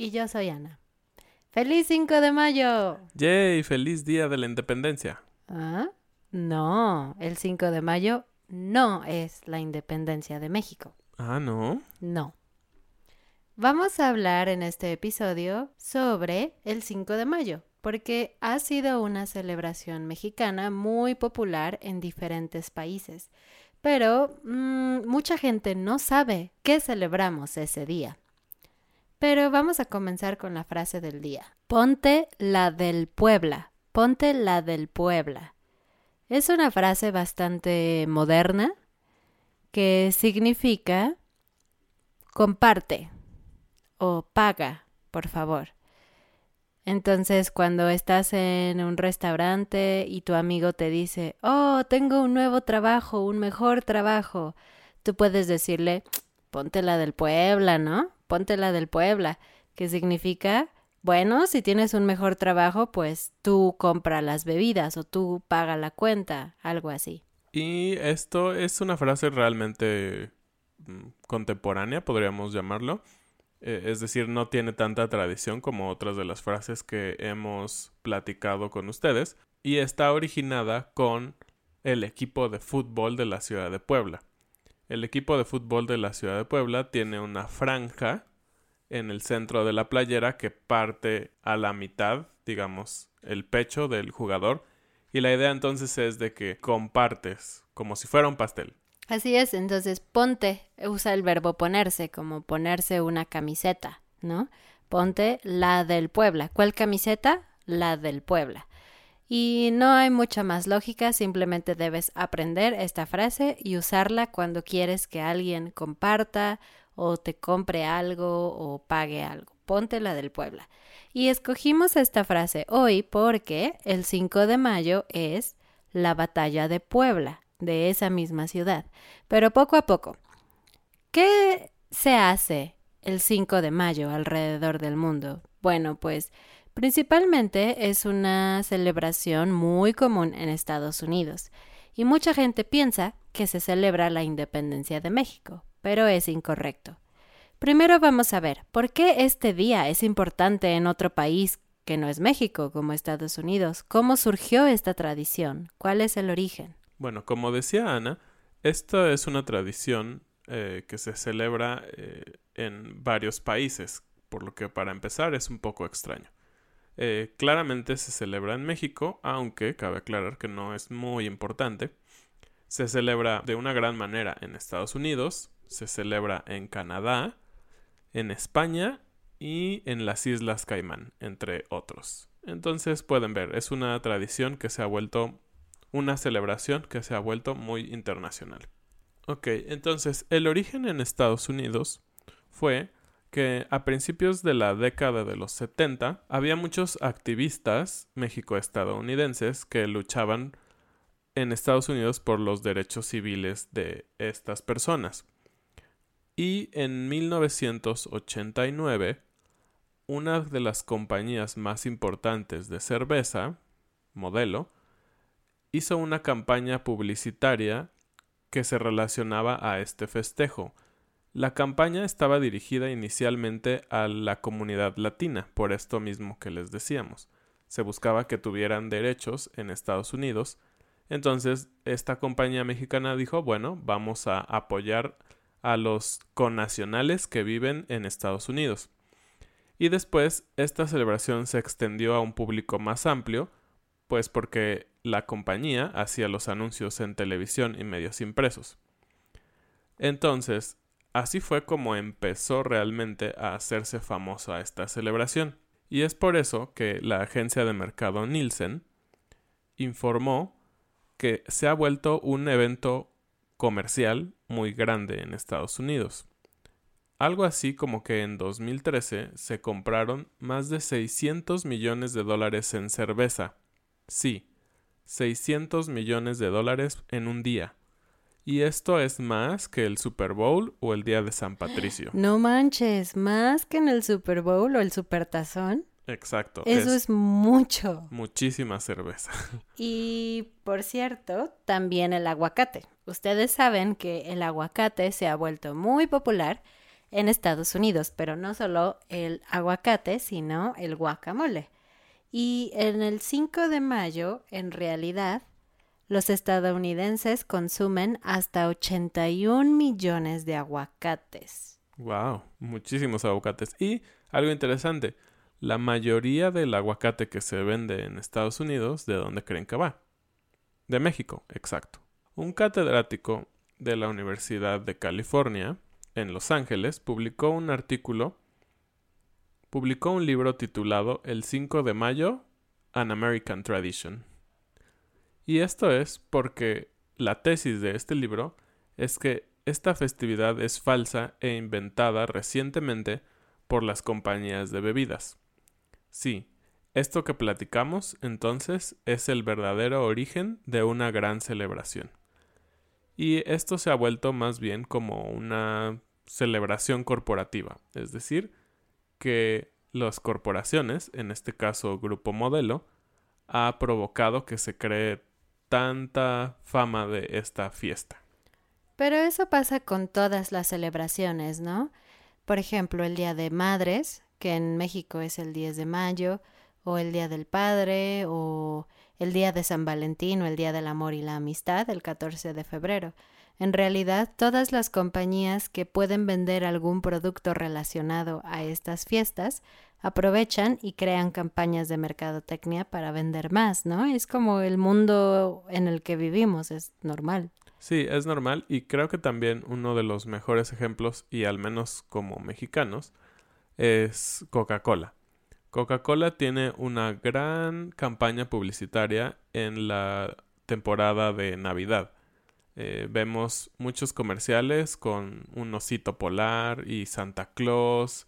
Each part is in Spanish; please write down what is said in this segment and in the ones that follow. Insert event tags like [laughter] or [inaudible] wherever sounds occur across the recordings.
Y yo soy Ana. ¡Feliz 5 de mayo! ¡Yay! ¡Feliz Día de la Independencia! ¿Ah? No, el 5 de mayo no es la independencia de México. Ah, ¿no? No. Vamos a hablar en este episodio sobre el 5 de mayo, porque ha sido una celebración mexicana muy popular en diferentes países. Pero mmm, mucha gente no sabe qué celebramos ese día. Pero vamos a comenzar con la frase del día. Ponte la del Puebla. Ponte la del Puebla. Es una frase bastante moderna que significa comparte o paga, por favor. Entonces, cuando estás en un restaurante y tu amigo te dice, oh, tengo un nuevo trabajo, un mejor trabajo, tú puedes decirle, ponte la del Puebla, ¿no? Ponte la del Puebla, que significa, bueno, si tienes un mejor trabajo, pues tú compra las bebidas o tú paga la cuenta, algo así. Y esto es una frase realmente mm, contemporánea, podríamos llamarlo. Eh, es decir, no tiene tanta tradición como otras de las frases que hemos platicado con ustedes. Y está originada con el equipo de fútbol de la ciudad de Puebla. El equipo de fútbol de la ciudad de Puebla tiene una franja en el centro de la playera que parte a la mitad, digamos, el pecho del jugador. Y la idea entonces es de que compartes, como si fuera un pastel. Así es, entonces ponte, usa el verbo ponerse, como ponerse una camiseta, ¿no? Ponte la del Puebla. ¿Cuál camiseta? La del Puebla. Y no hay mucha más lógica, simplemente debes aprender esta frase y usarla cuando quieres que alguien comparta o te compre algo o pague algo. Ponte la del Puebla. Y escogimos esta frase hoy porque el 5 de mayo es la batalla de Puebla, de esa misma ciudad. Pero poco a poco, ¿qué se hace el 5 de mayo alrededor del mundo? Bueno, pues principalmente es una celebración muy común en Estados Unidos y mucha gente piensa que se celebra la independencia de México, pero es incorrecto. Primero vamos a ver por qué este día es importante en otro país que no es México, como Estados Unidos. ¿Cómo surgió esta tradición? ¿Cuál es el origen? Bueno, como decía Ana, esta es una tradición eh, que se celebra eh, en varios países, por lo que para empezar es un poco extraño. Eh, claramente se celebra en México, aunque cabe aclarar que no es muy importante. Se celebra de una gran manera en Estados Unidos, se celebra en Canadá, en España y en las Islas Caimán, entre otros. Entonces pueden ver, es una tradición que se ha vuelto una celebración que se ha vuelto muy internacional. Ok, entonces el origen en Estados Unidos fue que a principios de la década de los 70 había muchos activistas mexico-estadounidenses que luchaban en Estados Unidos por los derechos civiles de estas personas. Y en 1989, una de las compañías más importantes de cerveza, Modelo, hizo una campaña publicitaria que se relacionaba a este festejo. La campaña estaba dirigida inicialmente a la comunidad latina, por esto mismo que les decíamos. Se buscaba que tuvieran derechos en Estados Unidos. Entonces, esta compañía mexicana dijo, bueno, vamos a apoyar a los connacionales que viven en Estados Unidos. Y después, esta celebración se extendió a un público más amplio, pues porque la compañía hacía los anuncios en televisión y medios impresos. Entonces, así fue como empezó realmente a hacerse famosa esta celebración. Y es por eso que la agencia de mercado Nielsen informó que se ha vuelto un evento comercial muy grande en Estados Unidos. Algo así como que en 2013 se compraron más de 600 millones de dólares en cerveza. Sí, 600 millones de dólares en un día. Y esto es más que el Super Bowl o el Día de San Patricio. [gasps] No manches, más que en el Super Bowl o el Super Tazón. Exacto. Eso es, mucho. Muchísima cerveza. [laughs] Y por cierto, también el aguacate. Ustedes saben que el aguacate se ha vuelto muy popular en Estados Unidos, pero no solo el aguacate, sino el guacamole. Y en el 5 de mayo, en realidad, los estadounidenses consumen hasta 81 millones de aguacates. Wow, muchísimos aguacates. Y algo interesante, la mayoría del aguacate que se vende en Estados Unidos, ¿de dónde creen que va? De México, exacto. Un catedrático de la Universidad de California, en Los Ángeles, publicó un artículo publicó un libro titulado El 5 de mayo, An American Tradition. Y esto es porque la tesis de este libro es que esta festividad es falsa e inventada recientemente por las compañías de bebidas. Sí, esto que platicamos entonces es el verdadero origen de una gran celebración. Y esto se ha vuelto más bien como una celebración corporativa, es decir, que las corporaciones, en este caso Grupo Modelo, ha provocado que se cree tanta fama de esta fiesta. Pero eso pasa con todas las celebraciones, ¿no? Por ejemplo, el Día de Madres, que en México es el 10 de mayo, o el Día del Padre, o el Día de San Valentín, o el Día del Amor y la Amistad, el 14 de febrero. En realidad, todas las compañías que pueden vender algún producto relacionado a estas fiestas aprovechan y crean campañas de mercadotecnia para vender más, ¿no? Es como el mundo en el que vivimos, es normal. Sí, es normal y creo que también uno de los mejores ejemplos, y al menos como mexicanos, es Coca-Cola. Coca-Cola tiene una gran campaña publicitaria en la temporada de Navidad eh, vemos muchos comerciales con un osito polar y Santa Claus.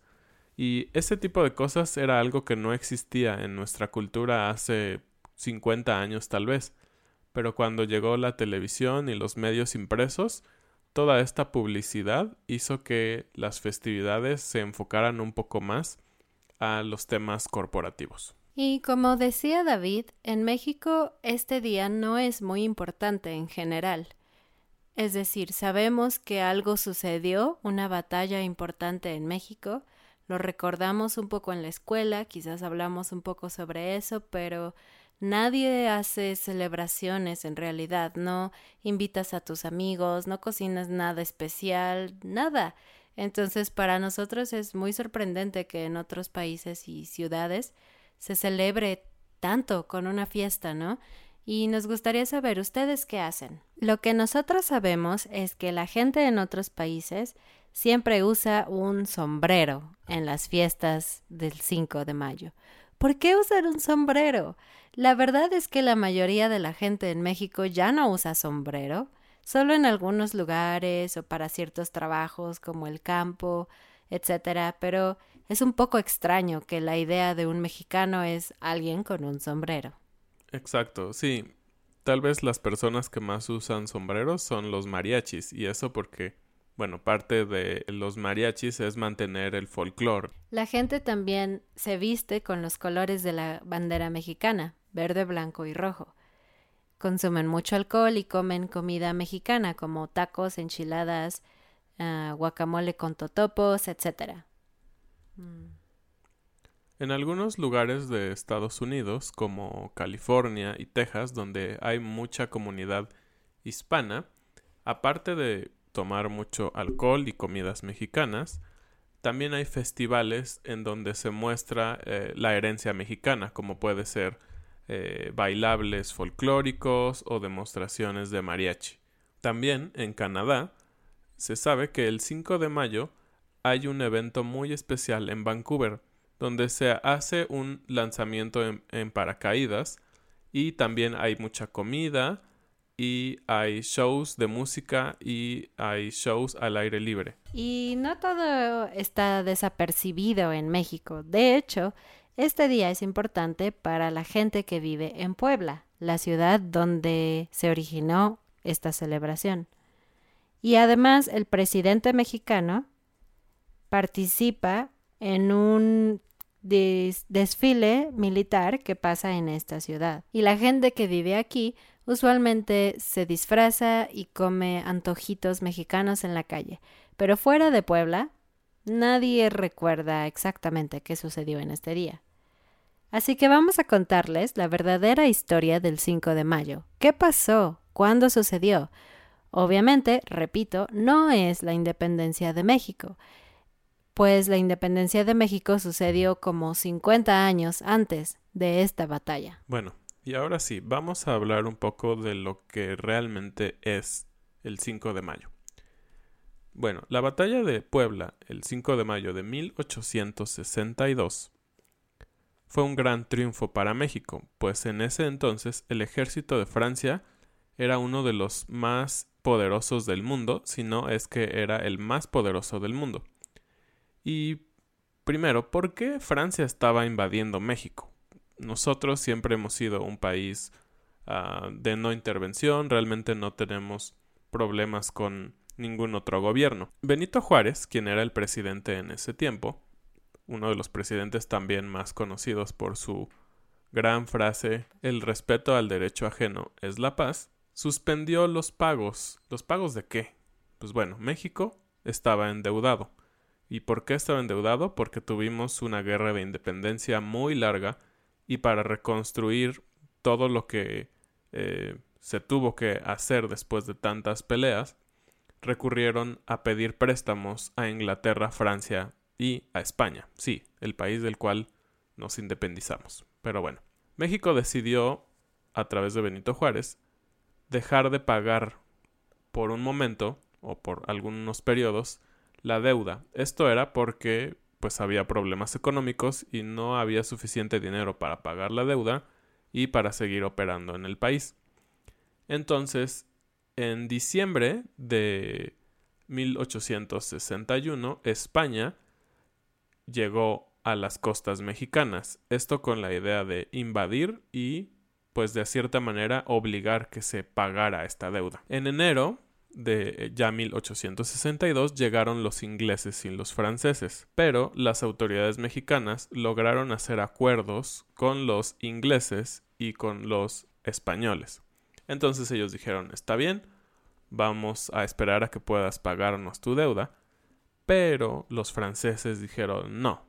Y ese tipo de cosas era algo que no existía en nuestra cultura hace 50 años tal vez. Pero cuando llegó la televisión y los medios impresos, toda esta publicidad hizo que las festividades se enfocaran un poco más a los temas corporativos. Y como decía David, en México este día no es muy importante en general. Es decir, sabemos que algo sucedió, una batalla importante en México, lo recordamos un poco en la escuela, quizás hablamos un poco sobre eso, pero Nadie hace celebraciones en realidad, no invitas a tus amigos, no cocinas nada especial, nada. Entonces para nosotros es muy sorprendente que en otros países y ciudades se celebre tanto con una fiesta, ¿no? Y nos gustaría saber ustedes qué hacen. Lo que nosotros sabemos es que la gente en otros países siempre usa un sombrero en las fiestas del 5 de mayo. ¿Por qué usar un sombrero? La verdad es que la mayoría de la gente en México ya no usa sombrero, solo en algunos lugares o para ciertos trabajos como el campo, etcétera, pero es un poco extraño que la idea de un mexicano es alguien con un sombrero. Exacto, sí. Tal vez las personas que más usan sombreros son los mariachis, y eso porque bueno, parte de los mariachis es mantener el folclore. La gente también se viste con los colores de la bandera mexicana, verde, blanco y rojo. Consumen mucho alcohol y comen comida mexicana como tacos, enchiladas, uh, guacamole con totopos, etc. En algunos lugares de Estados Unidos, como California y Texas, donde hay mucha comunidad hispana, aparte de tomar mucho alcohol y comidas mexicanas. También hay festivales en donde se muestra eh, la herencia mexicana, como puede ser eh, bailables folclóricos o demostraciones de mariachi. También en Canadá se sabe que el 5 de mayo hay un evento muy especial en Vancouver, donde se hace un lanzamiento en paracaídas y también hay mucha comida, y hay shows de música y hay shows al aire libre. Y no todo está desapercibido en México. De hecho, este día es importante para la gente que vive en Puebla, la ciudad donde se originó esta celebración. Y además el presidente mexicano participa en un desfile militar que pasa en esta ciudad. Y la gente que vive aquí Usualmente se disfraza y come antojitos mexicanos en la calle, pero fuera de Puebla, nadie recuerda exactamente qué sucedió en este día. Así que vamos a contarles la verdadera historia del 5 de mayo. ¿Qué pasó? ¿Cuándo sucedió? Obviamente, repito, no es la independencia de México, pues la independencia de México sucedió como 50 años antes de esta batalla. Bueno, y ahora sí, vamos a hablar un poco de lo que realmente es el 5 de mayo. Bueno, la batalla de Puebla, el 5 de mayo de 1862, fue un gran triunfo para México, pues en ese entonces el ejército de Francia era uno de los más poderosos del mundo, si no es que era el más poderoso del mundo. Y primero, ¿por qué Francia estaba invadiendo México? nosotros siempre hemos sido un país ah, de no intervención, realmente no tenemos problemas con ningún otro gobierno. Benito Juárez, quien era el presidente en ese tiempo, uno de los presidentes también más conocidos por su gran frase el respeto al derecho ajeno es la paz, suspendió los pagos. ¿Los pagos de qué? Pues bueno, México estaba endeudado. ¿Y por qué estaba endeudado? Porque tuvimos una guerra de independencia muy larga y para reconstruir todo lo que eh, se tuvo que hacer después de tantas peleas, recurrieron a pedir préstamos a Inglaterra, Francia y a España, sí, el país del cual nos independizamos. Pero bueno, México decidió, a través de Benito Juárez, dejar de pagar por un momento o por algunos periodos la deuda. Esto era porque pues había problemas económicos y no había suficiente dinero para pagar la deuda y para seguir operando en el país. Entonces, en diciembre de 1861, España llegó a las costas mexicanas, esto con la idea de invadir y pues de cierta manera obligar que se pagara esta deuda. En enero de eh, ya 1862 llegaron los ingleses y los franceses, pero las autoridades mexicanas lograron hacer acuerdos con los ingleses y con los españoles. Entonces ellos dijeron, está bien, vamos a esperar a que puedas pagarnos tu deuda, pero los franceses dijeron, no,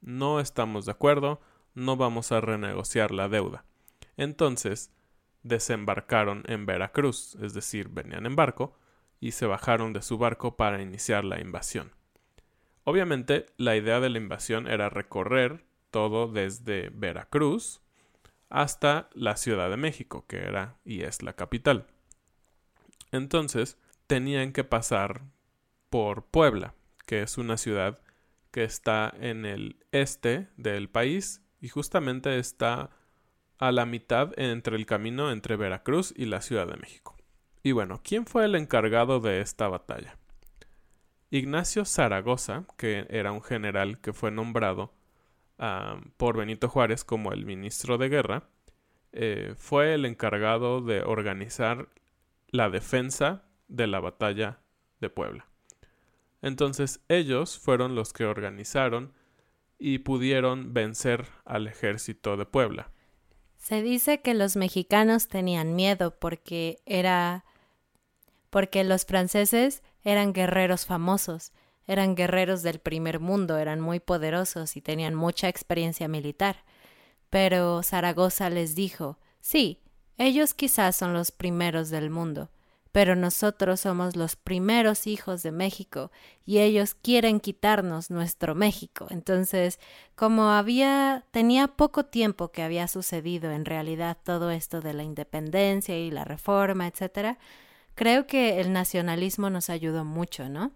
no estamos de acuerdo, no vamos a renegociar la deuda. Entonces desembarcaron en Veracruz, es decir, venían en barco, y se bajaron de su barco para iniciar la invasión. Obviamente, la idea de la invasión era recorrer todo desde Veracruz hasta la Ciudad de México, que era y es la capital. Entonces, tenían que pasar por Puebla, que es una ciudad que está en el este del país y justamente está a la mitad entre el camino entre Veracruz y la Ciudad de México. Y bueno, ¿quién fue el encargado de esta batalla? Ignacio Zaragoza, que era un general que fue nombrado por Benito Juárez como el ministro de guerra, eh, fue el encargado de organizar la defensa de la batalla de Puebla. Entonces ellos fueron los que organizaron y pudieron vencer al ejército de Puebla. Se dice que los mexicanos tenían miedo porque era porque los franceses eran guerreros famosos, eran guerreros del primer mundo, eran muy poderosos y tenían mucha experiencia militar. Pero Zaragoza les dijo Sí, ellos quizás son los primeros del mundo, pero nosotros somos los primeros hijos de México y ellos quieren quitarnos nuestro México. Entonces, como había tenía poco tiempo que había sucedido en realidad todo esto de la independencia y la reforma, etcétera, creo que el nacionalismo nos ayudó mucho, ¿no?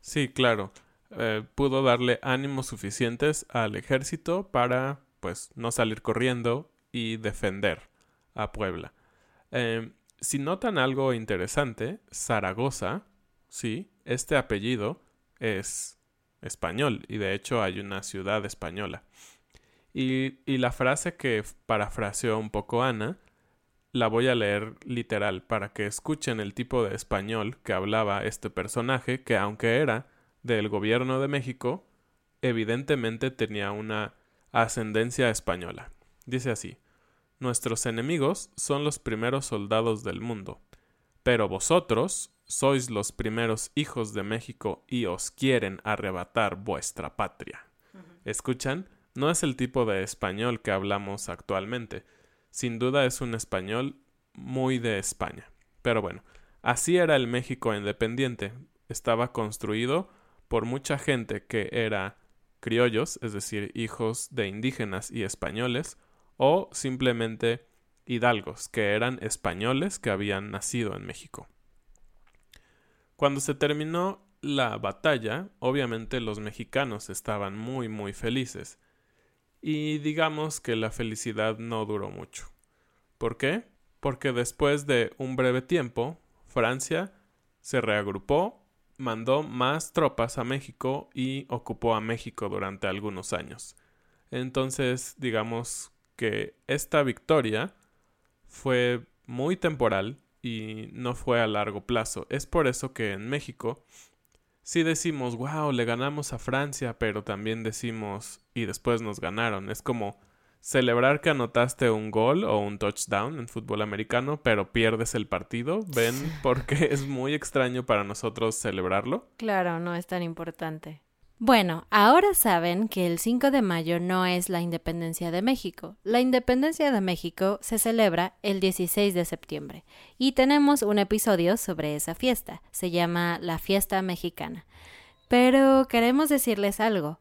Sí, claro. Eh, pudo darle ánimos suficientes al ejército para, pues, no salir corriendo y defender a Puebla. Em, si notan algo interesante, Zaragoza, sí, este apellido es español y de hecho hay una ciudad española. Y, y la frase que parafraseó un poco Ana la voy a leer literal para que escuchen el tipo de español que hablaba este personaje que aunque era del gobierno de México, evidentemente tenía una ascendencia española. Dice así Nuestros enemigos son los primeros soldados del mundo, pero vosotros sois los primeros hijos de México y os quieren arrebatar vuestra patria. ¿Escuchan? No es el tipo de español que hablamos actualmente, sin duda es un español muy de España. Pero bueno, así era el México independiente. Estaba construido por mucha gente que era criollos, es decir, hijos de indígenas y españoles, o simplemente hidalgos, que eran españoles que habían nacido en México. Cuando se terminó la batalla, obviamente los mexicanos estaban muy muy felices, y digamos que la felicidad no duró mucho. ¿Por qué? Porque después de un breve tiempo, Francia se reagrupó, mandó más tropas a México y ocupó a México durante algunos años. Entonces, digamos que esta victoria fue muy temporal y no fue a largo plazo. Es por eso que en México sí decimos, wow, le ganamos a Francia, pero también decimos, y después nos ganaron. Es como celebrar que anotaste un gol o un touchdown en fútbol americano, pero pierdes el partido. ¿Ven? Porque es muy extraño para nosotros celebrarlo. Claro, no es tan importante. Bueno, ahora saben que el 5 de mayo no es la independencia de México. La independencia de México se celebra el 16 de septiembre y tenemos un episodio sobre esa fiesta. Se llama la fiesta mexicana. Pero queremos decirles algo.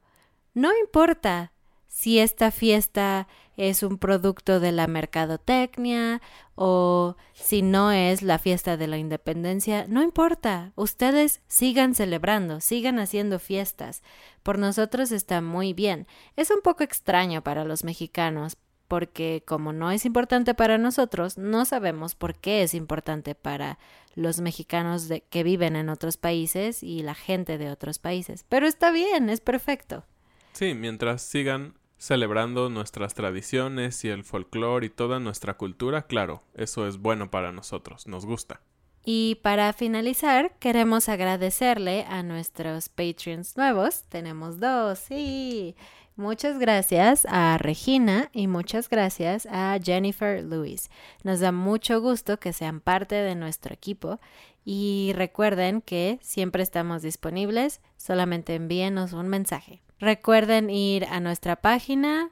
No importa si esta fiesta es un producto de la mercadotecnia o si no es la fiesta de la independencia, no importa, ustedes sigan celebrando, sigan haciendo fiestas. Por nosotros está muy bien. Es un poco extraño para los mexicanos porque como no es importante para nosotros, no sabemos por qué es importante para los mexicanos que viven en otros países y la gente de otros países. Pero está bien, es perfecto. Sí, mientras sigan celebrando nuestras tradiciones y el folclore y toda nuestra cultura, claro, eso es bueno para nosotros, nos gusta. Y para finalizar, queremos agradecerle a nuestros Patreons nuevos. Tenemos dos, sí. Muchas gracias a Regina y muchas gracias a Jennifer Lewis. Nos da mucho gusto que sean parte de nuestro equipo y recuerden que siempre estamos disponibles, solamente envíenos un mensaje. Recuerden ir a nuestra página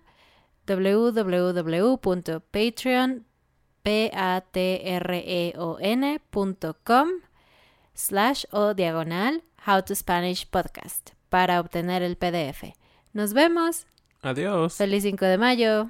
www.patreon.com slash o diagonal How to Spanish Podcast para obtener el PDF. Nos vemos. Adiós. Feliz 5 de mayo.